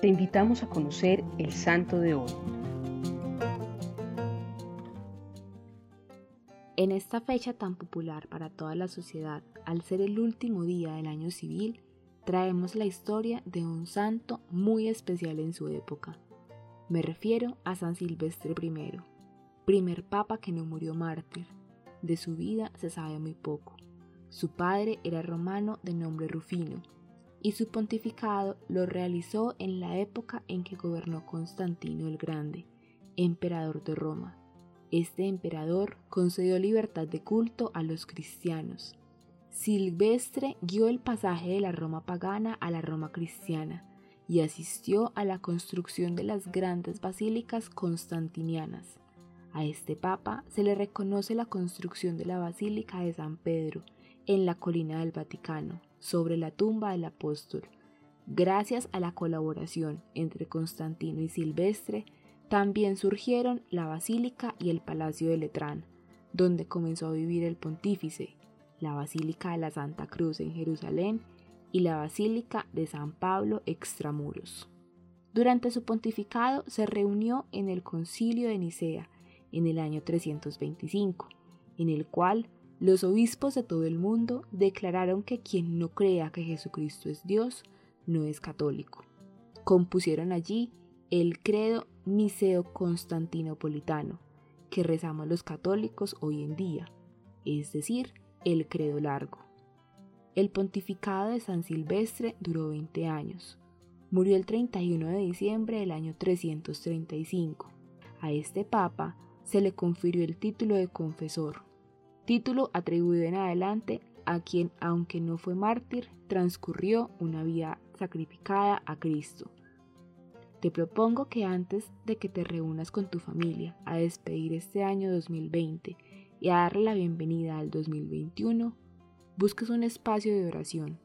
te invitamos a conocer el santo de hoy. En esta fecha tan popular para toda la sociedad, al ser el último día del año civil, traemos la historia de un santo muy especial en su época. Me refiero a San Silvestre I, primer papa que no murió mártir. De su vida se sabe muy poco. Su padre era romano de nombre Rufino, y su pontificado lo realizó en la época en que gobernó Constantino el Grande, emperador de Roma. Este emperador concedió libertad de culto a los cristianos. Silvestre guió el pasaje de la Roma pagana a la Roma cristiana y asistió a la construcción de las grandes basílicas constantinianas. A este papa se le reconoce la construcción de la Basílica de San Pedro en la colina del Vaticano, sobre la tumba del apóstol. Gracias a la colaboración entre Constantino y Silvestre, también surgieron la Basílica y el Palacio de Letrán, donde comenzó a vivir el pontífice, la Basílica de la Santa Cruz en Jerusalén y la Basílica de San Pablo extramuros. Durante su pontificado se reunió en el Concilio de Nicea en el año 325, en el cual los obispos de todo el mundo declararon que quien no crea que Jesucristo es Dios no es católico. Compusieron allí el credo niceo-constantinopolitano, que rezamos los católicos hoy en día, es decir, el credo largo. El pontificado de San Silvestre duró 20 años. Murió el 31 de diciembre del año 335. A este papa se le confirió el título de confesor título atribuido en adelante a quien, aunque no fue mártir, transcurrió una vida sacrificada a Cristo. Te propongo que antes de que te reúnas con tu familia a despedir este año 2020 y a darle la bienvenida al 2021, busques un espacio de oración,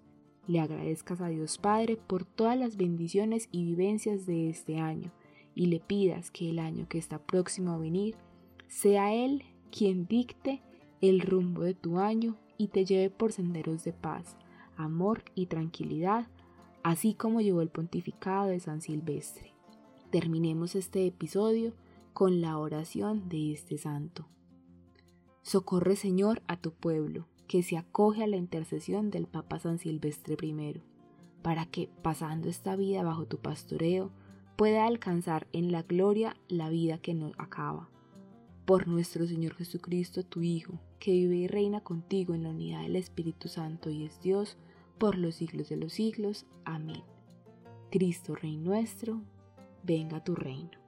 le agradezcas a Dios Padre por todas las bendiciones y vivencias de este año y le pidas que el año que está próximo a venir sea Él quien dicte el rumbo de tu año y te lleve por senderos de paz, amor y tranquilidad, así como llevó el pontificado de San Silvestre. Terminemos este episodio con la oración de este santo. Socorre Señor a tu pueblo, que se acoge a la intercesión del Papa San Silvestre I, para que, pasando esta vida bajo tu pastoreo, pueda alcanzar en la gloria la vida que no acaba por nuestro Señor Jesucristo, tu Hijo, que vive y reina contigo en la unidad del Espíritu Santo y es Dios, por los siglos de los siglos. Amén. Cristo Rey nuestro, venga tu reino.